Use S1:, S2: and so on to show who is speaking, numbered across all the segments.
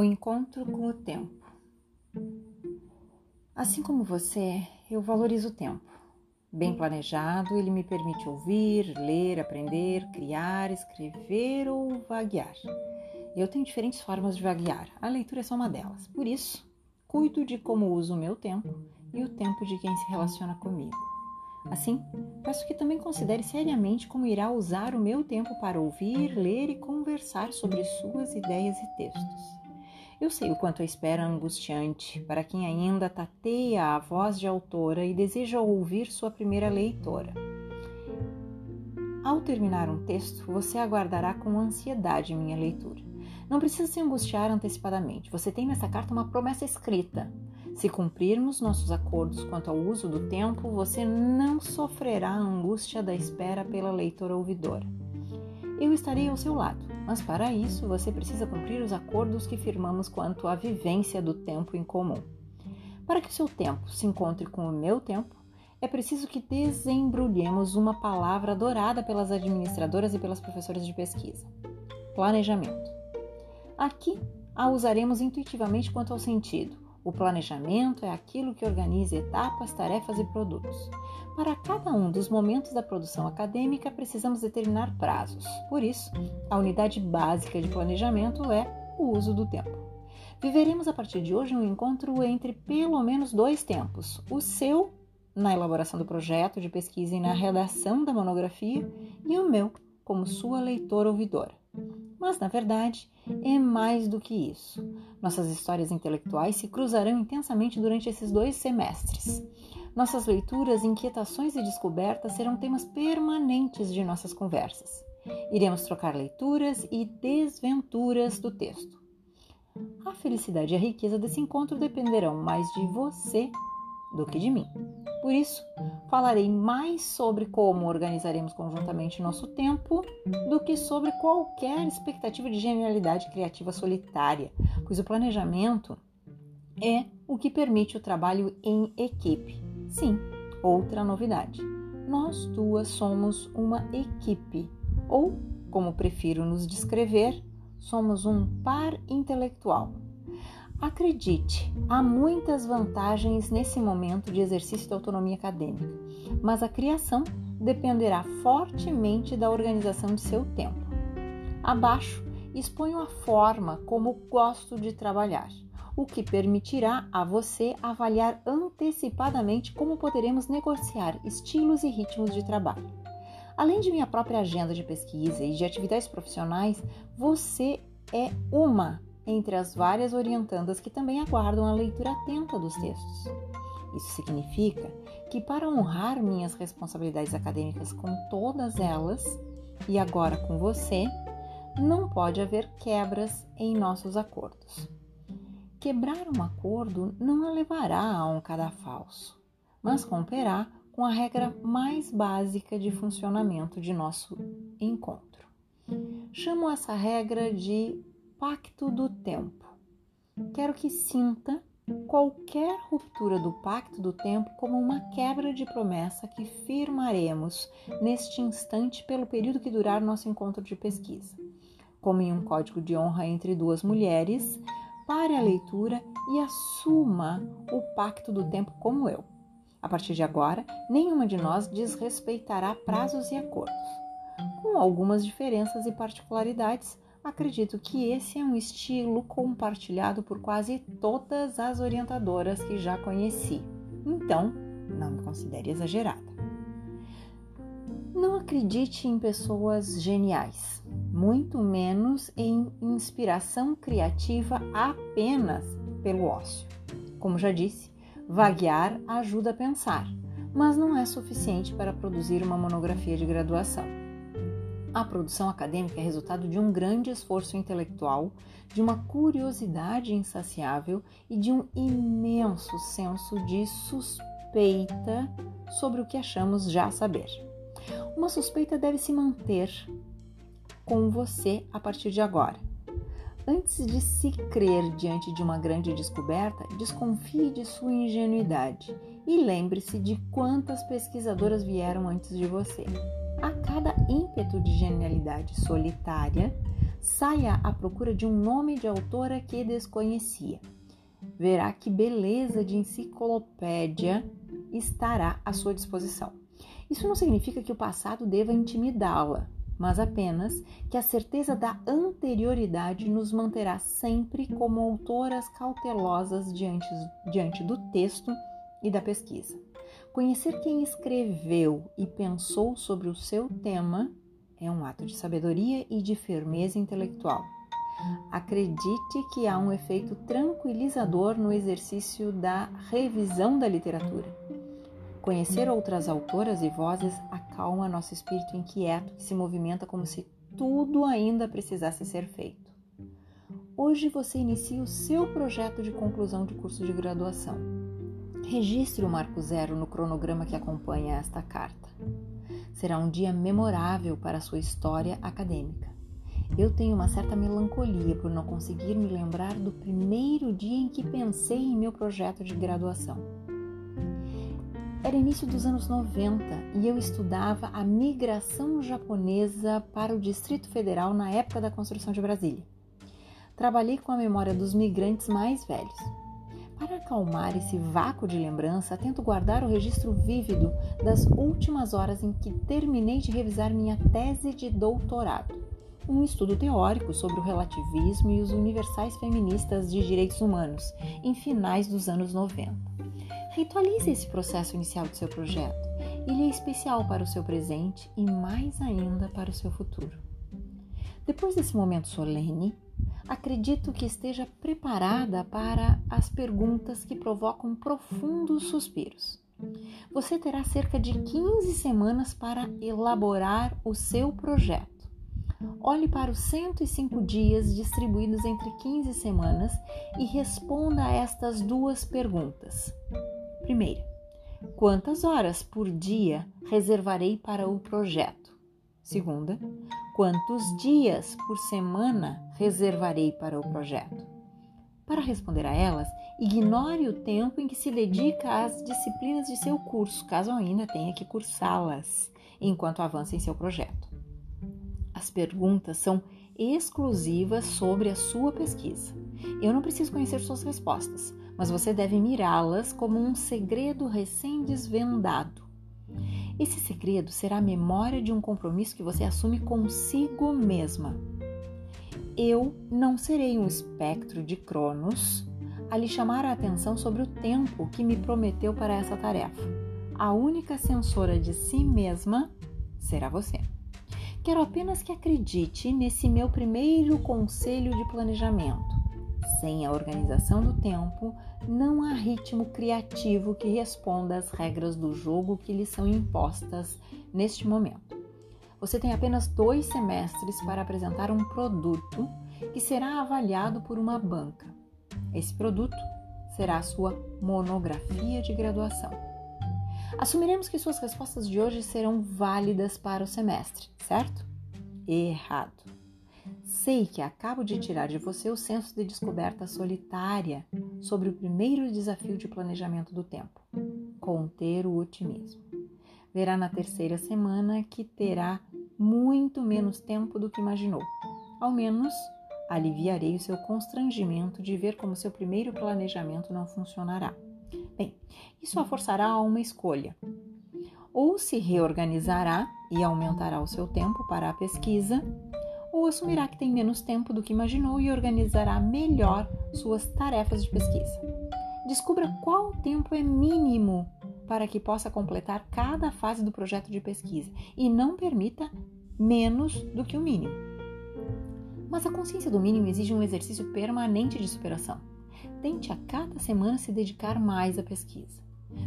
S1: O encontro com o tempo. Assim como você, eu valorizo o tempo. Bem planejado, ele me permite ouvir, ler, aprender, criar, escrever ou vaguear. Eu tenho diferentes formas de vaguear, a leitura é só uma delas. Por isso, cuido de como uso o meu tempo e o tempo de quem se relaciona comigo. Assim, peço que também considere seriamente como irá usar o meu tempo para ouvir, ler e conversar sobre suas ideias e textos. Eu sei o quanto a espera é angustiante para quem ainda tateia a voz de autora e deseja ouvir sua primeira leitora. Ao terminar um texto, você aguardará com ansiedade minha leitura. Não precisa se angustiar antecipadamente. Você tem nessa carta uma promessa escrita. Se cumprirmos nossos acordos quanto ao uso do tempo, você não sofrerá a angústia da espera pela leitora ouvidora eu estarei ao seu lado, mas para isso você precisa cumprir os acordos que firmamos quanto à vivência do tempo em comum. Para que o seu tempo se encontre com o meu tempo, é preciso que desembrulhemos uma palavra adorada pelas administradoras e pelas professoras de pesquisa: planejamento. Aqui a usaremos intuitivamente quanto ao sentido. O planejamento é aquilo que organiza etapas, tarefas e produtos. Para cada um dos momentos da produção acadêmica, precisamos determinar prazos. Por isso, a unidade básica de planejamento é o uso do tempo. Viveremos a partir de hoje um encontro entre pelo menos dois tempos: o seu, na elaboração do projeto de pesquisa e na redação da monografia, e o meu, como sua leitora ouvidora. Mas, na verdade, é mais do que isso. Nossas histórias intelectuais se cruzarão intensamente durante esses dois semestres. Nossas leituras, inquietações e descobertas serão temas permanentes de nossas conversas. Iremos trocar leituras e desventuras do texto. A felicidade e a riqueza desse encontro dependerão mais de você do que de mim. Por isso, falarei mais sobre como organizaremos conjuntamente nosso tempo do que sobre qualquer expectativa de genialidade criativa solitária, pois o planejamento é o que permite o trabalho em equipe Sim, outra novidade. Nós duas somos uma equipe, ou, como prefiro nos descrever, somos um par intelectual. Acredite, há muitas vantagens nesse momento de exercício de autonomia acadêmica, mas a criação dependerá fortemente da organização de seu tempo. Abaixo exponho a forma como gosto de trabalhar o que permitirá a você avaliar antecipadamente como poderemos negociar estilos e ritmos de trabalho. Além de minha própria agenda de pesquisa e de atividades profissionais, você é uma entre as várias orientandas que também aguardam a leitura atenta dos textos. Isso significa que, para honrar minhas responsabilidades acadêmicas com todas elas, e agora com você, não pode haver quebras em nossos acordos. Quebrar um acordo não a levará a um cadafalso, mas romperá com a regra mais básica de funcionamento de nosso encontro. Chamo essa regra de pacto do tempo. Quero que sinta qualquer ruptura do pacto do tempo como uma quebra de promessa que firmaremos neste instante pelo período que durar nosso encontro de pesquisa. Como em um código de honra entre duas mulheres, pare a leitura e assuma o pacto do tempo como eu. A partir de agora, nenhuma de nós desrespeitará prazos e acordos. Com algumas diferenças e particularidades, acredito que esse é um estilo compartilhado por quase todas as orientadoras que já conheci. Então, não me considere exagerada. Não acredite em pessoas geniais, muito menos em inspiração criativa apenas pelo ócio. Como já disse, vaguear ajuda a pensar, mas não é suficiente para produzir uma monografia de graduação. A produção acadêmica é resultado de um grande esforço intelectual, de uma curiosidade insaciável e de um imenso senso de suspeita sobre o que achamos já saber. Uma suspeita deve se manter com você a partir de agora. Antes de se crer diante de uma grande descoberta, desconfie de sua ingenuidade e lembre-se de quantas pesquisadoras vieram antes de você. A cada ímpeto de genialidade solitária, Saia à procura de um nome de autora que desconhecia. Verá que beleza de enciclopédia estará à sua disposição. Isso não significa que o passado deva intimidá-la, mas apenas que a certeza da anterioridade nos manterá sempre como autoras cautelosas diante, diante do texto e da pesquisa. Conhecer quem escreveu e pensou sobre o seu tema é um ato de sabedoria e de firmeza intelectual. Acredite que há um efeito tranquilizador no exercício da revisão da literatura. Conhecer outras autoras e vozes acalma nosso espírito inquieto que se movimenta como se tudo ainda precisasse ser feito. Hoje você inicia o seu projeto de conclusão de curso de graduação. Registre o marco zero no cronograma que acompanha esta carta. Será um dia memorável para a sua história acadêmica. Eu tenho uma certa melancolia por não conseguir me lembrar do primeiro dia em que pensei em meu projeto de graduação. Era início dos anos 90 e eu estudava a migração japonesa para o Distrito Federal na época da construção de Brasília. Trabalhei com a memória dos migrantes mais velhos. Para acalmar esse vácuo de lembrança, tento guardar o registro vívido das últimas horas em que terminei de revisar minha tese de doutorado, um estudo teórico sobre o relativismo e os universais feministas de direitos humanos, em finais dos anos 90. Ritualize esse processo inicial do seu projeto. Ele é especial para o seu presente e mais ainda para o seu futuro. Depois desse momento solene, acredito que esteja preparada para as perguntas que provocam profundos suspiros. Você terá cerca de 15 semanas para elaborar o seu projeto. Olhe para os 105 dias distribuídos entre 15 semanas e responda a estas duas perguntas. Primeira, quantas horas por dia reservarei para o projeto? Segunda, quantos dias por semana reservarei para o projeto? Para responder a elas, ignore o tempo em que se dedica às disciplinas de seu curso, caso ainda tenha que cursá-las, enquanto avança em seu projeto. As perguntas são exclusivas sobre a sua pesquisa. Eu não preciso conhecer suas respostas, mas você deve mirá-las como um segredo recém-desvendado. Esse segredo será a memória de um compromisso que você assume consigo mesma. Eu não serei um espectro de Cronos a lhe chamar a atenção sobre o tempo que me prometeu para essa tarefa. A única censora de si mesma será você. Quero apenas que acredite nesse meu primeiro conselho de planejamento. Sem a organização do tempo, não há ritmo criativo que responda às regras do jogo que lhe são impostas neste momento. Você tem apenas dois semestres para apresentar um produto que será avaliado por uma banca. Esse produto será a sua monografia de graduação. Assumiremos que suas respostas de hoje serão válidas para o semestre, certo? Errado. Sei que acabo de tirar de você o senso de descoberta solitária sobre o primeiro desafio de planejamento do tempo: conter o otimismo. Verá na terceira semana que terá muito menos tempo do que imaginou. Ao menos aliviarei o seu constrangimento de ver como seu primeiro planejamento não funcionará. Bem, isso a forçará a uma escolha. Ou se reorganizará e aumentará o seu tempo para a pesquisa, assumirá que tem menos tempo do que imaginou e organizará melhor suas tarefas de pesquisa. Descubra qual tempo é mínimo para que possa completar cada fase do projeto de pesquisa e não permita menos do que o mínimo. Mas a consciência do mínimo exige um exercício permanente de superação. Tente a cada semana se dedicar mais à pesquisa.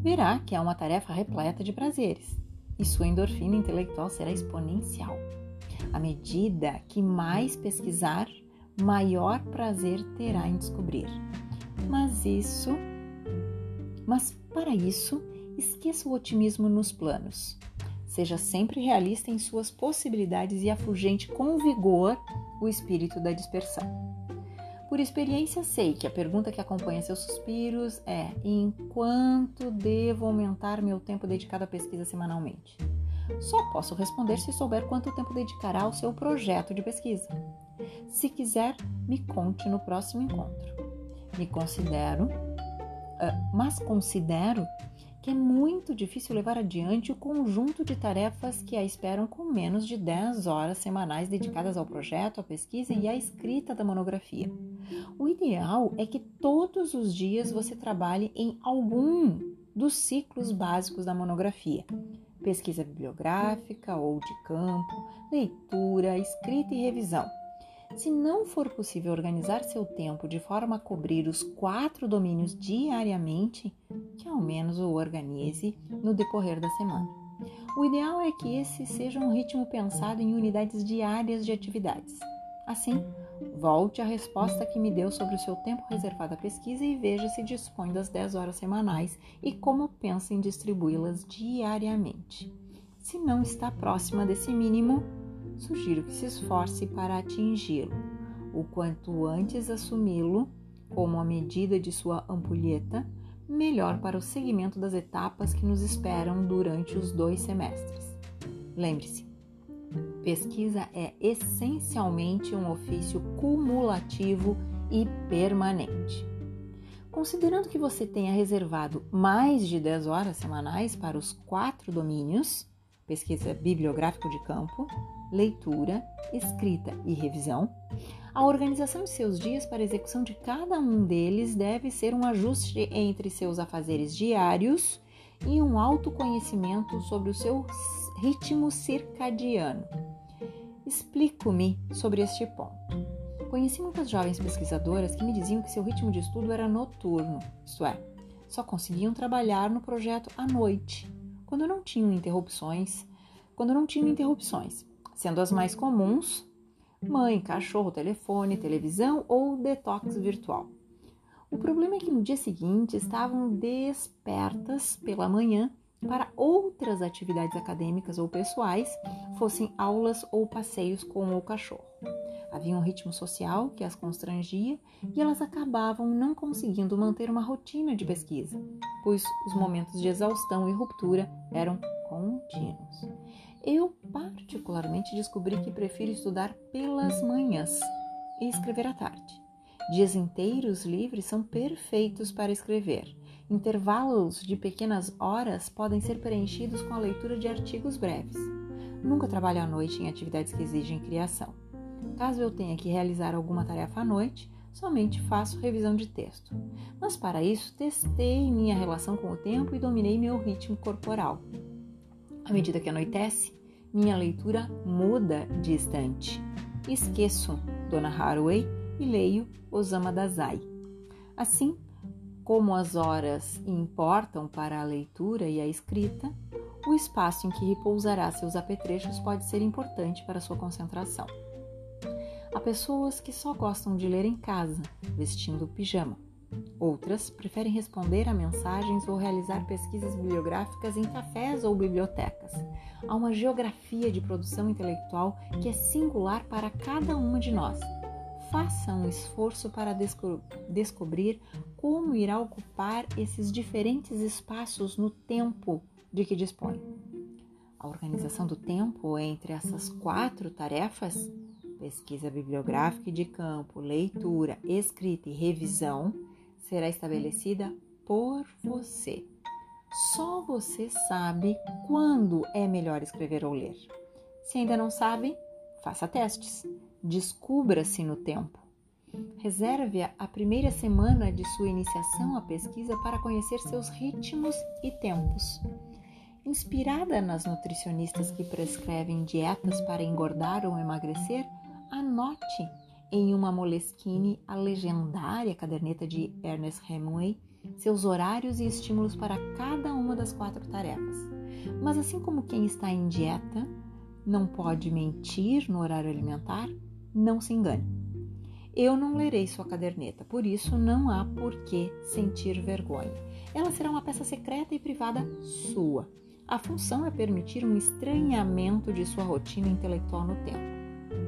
S1: Verá que é uma tarefa repleta de prazeres e sua endorfina intelectual será exponencial. À medida que mais pesquisar, maior prazer terá em descobrir. Mas isso, mas para isso, esqueça o otimismo nos planos. Seja sempre realista em suas possibilidades e afugente com vigor o espírito da dispersão. Por experiência, sei que a pergunta que acompanha seus suspiros é: em quanto devo aumentar meu tempo dedicado à pesquisa semanalmente? Só posso responder se souber quanto tempo dedicará ao seu projeto de pesquisa. Se quiser, me conte no próximo encontro. Me considero, mas considero que é muito difícil levar adiante o conjunto de tarefas que a esperam com menos de 10 horas semanais dedicadas ao projeto, à pesquisa e à escrita da monografia. O ideal é que todos os dias você trabalhe em algum dos ciclos básicos da monografia. Pesquisa bibliográfica ou de campo, leitura, escrita e revisão. Se não for possível organizar seu tempo de forma a cobrir os quatro domínios diariamente, que ao menos o organize no decorrer da semana. O ideal é que esse seja um ritmo pensado em unidades diárias de atividades. Assim, volte à resposta que me deu sobre o seu tempo reservado à pesquisa e veja se dispõe das 10 horas semanais e como pensa em distribuí-las diariamente. Se não está próxima desse mínimo, sugiro que se esforce para atingi-lo. O quanto antes assumi-lo como a medida de sua ampulheta, melhor para o seguimento das etapas que nos esperam durante os dois semestres. Lembre-se, pesquisa é essencialmente um ofício cumulativo e permanente. Considerando que você tenha reservado mais de 10 horas semanais para os quatro domínios, pesquisa bibliográfico de campo, leitura, escrita e revisão, a organização de seus dias para execução de cada um deles deve ser um ajuste entre seus afazeres diários e um autoconhecimento sobre o seu ritmo circadiano. Explico-me sobre este ponto. Conheci muitas jovens pesquisadoras que me diziam que seu ritmo de estudo era noturno, isto é, só conseguiam trabalhar no projeto à noite, quando não tinham interrupções, quando não tinham interrupções sendo as mais comuns mãe, cachorro, telefone, televisão ou detox virtual. O problema é que no dia seguinte estavam despertas pela manhã para outras atividades acadêmicas ou pessoais, fossem aulas ou passeios com o cachorro. Havia um ritmo social que as constrangia e elas acabavam não conseguindo manter uma rotina de pesquisa, pois os momentos de exaustão e ruptura eram contínuos. Eu, particularmente, descobri que prefiro estudar pelas manhãs e escrever à tarde. Dias inteiros livres são perfeitos para escrever. Intervalos de pequenas horas podem ser preenchidos com a leitura de artigos breves. Nunca trabalho à noite em atividades que exigem criação. Caso eu tenha que realizar alguma tarefa à noite, somente faço revisão de texto. Mas para isso, testei minha relação com o tempo e dominei meu ritmo corporal. À medida que anoitece, minha leitura muda de estante. Esqueço Dona Haraway e leio Osama Dazai. Assim, como as horas importam para a leitura e a escrita, o espaço em que repousará seus apetrechos pode ser importante para sua concentração. Há pessoas que só gostam de ler em casa, vestindo pijama. Outras preferem responder a mensagens ou realizar pesquisas bibliográficas em cafés ou bibliotecas. Há uma geografia de produção intelectual que é singular para cada uma de nós. Faça um esforço para desco descobrir como irá ocupar esses diferentes espaços no tempo de que dispõe. A organização do tempo entre essas quatro tarefas pesquisa bibliográfica e de campo, leitura, escrita e revisão será estabelecida por você. Só você sabe quando é melhor escrever ou ler. Se ainda não sabe, faça testes. Descubra-se no tempo. Reserve a primeira semana de sua iniciação à pesquisa para conhecer seus ritmos e tempos. Inspirada nas nutricionistas que prescrevem dietas para engordar ou emagrecer, anote em uma Moleskine a legendária caderneta de Ernest Hemingway, seus horários e estímulos para cada uma das quatro tarefas. Mas assim como quem está em dieta não pode mentir no horário alimentar, não se engane. Eu não lerei sua caderneta, por isso não há por que sentir vergonha. Ela será uma peça secreta e privada sua. A função é permitir um estranhamento de sua rotina intelectual no tempo.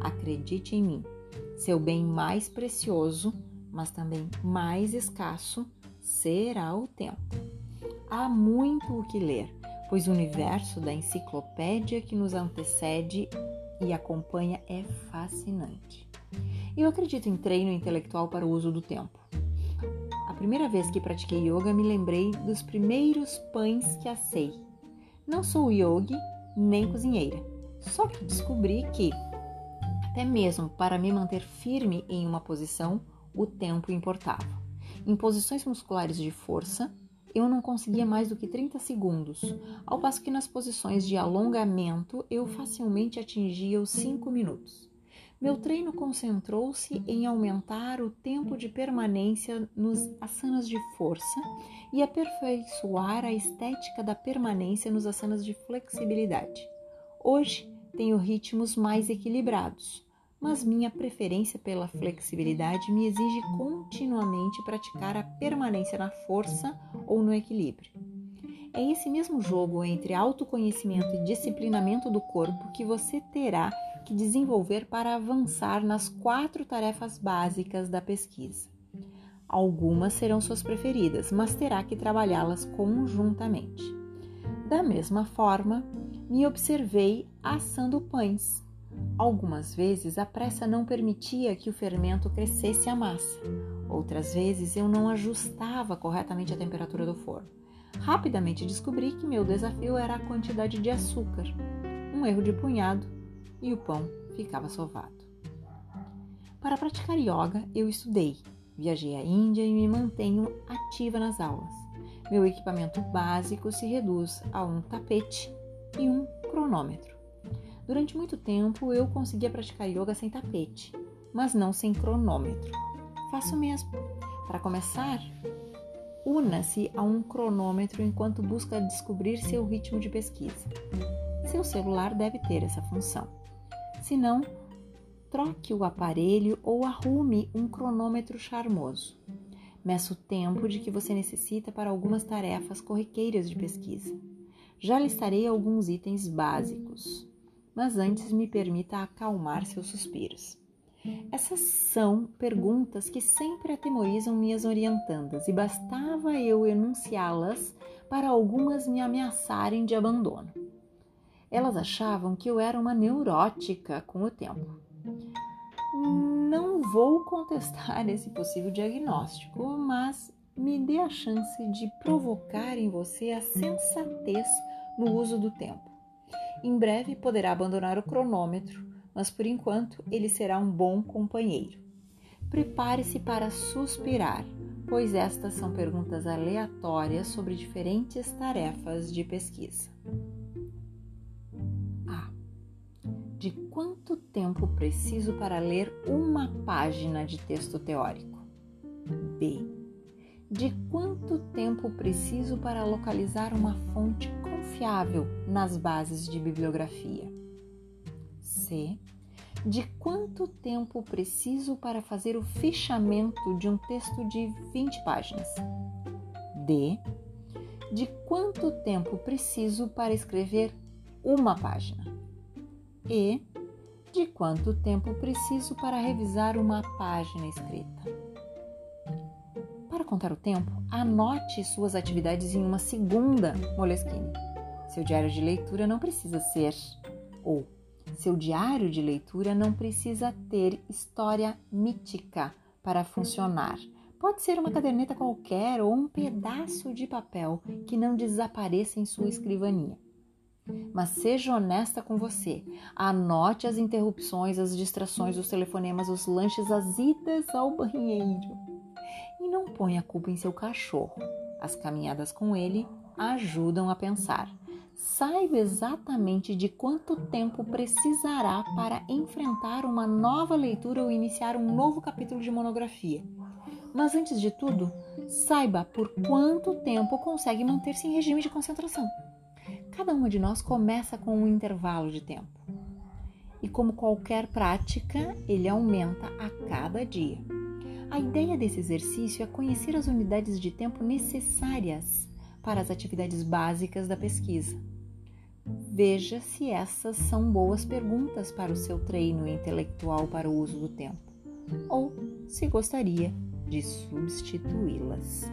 S1: Acredite em mim, seu bem mais precioso, mas também mais escasso, será o tempo. Há muito o que ler, pois o universo da enciclopédia que nos antecede e acompanha é fascinante. Eu acredito em treino intelectual para o uso do tempo. A primeira vez que pratiquei yoga, me lembrei dos primeiros pães que assei. Não sou yogi nem cozinheira, só que descobri que, até mesmo para me manter firme em uma posição, o tempo importava. Em posições musculares de força, eu não conseguia mais do que 30 segundos, ao passo que nas posições de alongamento eu facilmente atingia os 5 minutos. Meu treino concentrou-se em aumentar o tempo de permanência nos asanas de força e aperfeiçoar a estética da permanência nos asanas de flexibilidade. Hoje tenho ritmos mais equilibrados, mas minha preferência pela flexibilidade me exige continuamente praticar a permanência na força ou no equilíbrio. É esse mesmo jogo entre autoconhecimento e disciplinamento do corpo que você terá que desenvolver para avançar nas quatro tarefas básicas da pesquisa. Algumas serão suas preferidas, mas terá que trabalhá-las conjuntamente. Da mesma forma, me observei assando pães. Algumas vezes a pressa não permitia que o fermento crescesse a massa. Outras vezes eu não ajustava corretamente a temperatura do forno. Rapidamente descobri que meu desafio era a quantidade de açúcar. Um erro de punhado e o pão ficava sovado. Para praticar yoga, eu estudei, viajei à Índia e me mantenho ativa nas aulas. Meu equipamento básico se reduz a um tapete e um cronômetro. Durante muito tempo eu conseguia praticar yoga sem tapete, mas não sem cronômetro. Faço mesmo. Para começar, una-se a um cronômetro enquanto busca descobrir seu ritmo de pesquisa. Seu celular deve ter essa função. Se não, troque o aparelho ou arrume um cronômetro charmoso. Meça o tempo de que você necessita para algumas tarefas corriqueiras de pesquisa. Já listarei alguns itens básicos, mas antes me permita acalmar seus suspiros. Essas são perguntas que sempre atemorizam minhas orientandas e bastava eu enunciá-las para algumas me ameaçarem de abandono. Elas achavam que eu era uma neurótica com o tempo. Não vou contestar esse possível diagnóstico, mas me dê a chance de provocar em você a sensatez no uso do tempo. Em breve poderá abandonar o cronômetro, mas por enquanto ele será um bom companheiro. Prepare-se para suspirar, pois estas são perguntas aleatórias sobre diferentes tarefas de pesquisa. de quanto tempo preciso para ler uma página de texto teórico? B. De quanto tempo preciso para localizar uma fonte confiável nas bases de bibliografia? C. De quanto tempo preciso para fazer o fichamento de um texto de 20 páginas? D. De quanto tempo preciso para escrever uma página? e de quanto tempo preciso para revisar uma página escrita. Para contar o tempo, anote suas atividades em uma segunda Moleskine. Seu diário de leitura não precisa ser ou seu diário de leitura não precisa ter história mítica para funcionar. Pode ser uma caderneta qualquer ou um pedaço de papel que não desapareça em sua escrivaninha. Mas seja honesta com você. Anote as interrupções, as distrações, os telefonemas, os lanches, as idas ao banheiro. E não ponha a culpa em seu cachorro. As caminhadas com ele ajudam a pensar. Saiba exatamente de quanto tempo precisará para enfrentar uma nova leitura ou iniciar um novo capítulo de monografia. Mas antes de tudo, saiba por quanto tempo consegue manter-se em regime de concentração. Cada uma de nós começa com um intervalo de tempo. E como qualquer prática, ele aumenta a cada dia. A ideia desse exercício é conhecer as unidades de tempo necessárias para as atividades básicas da pesquisa. Veja se essas são boas perguntas para o seu treino intelectual para o uso do tempo, ou se gostaria de substituí-las.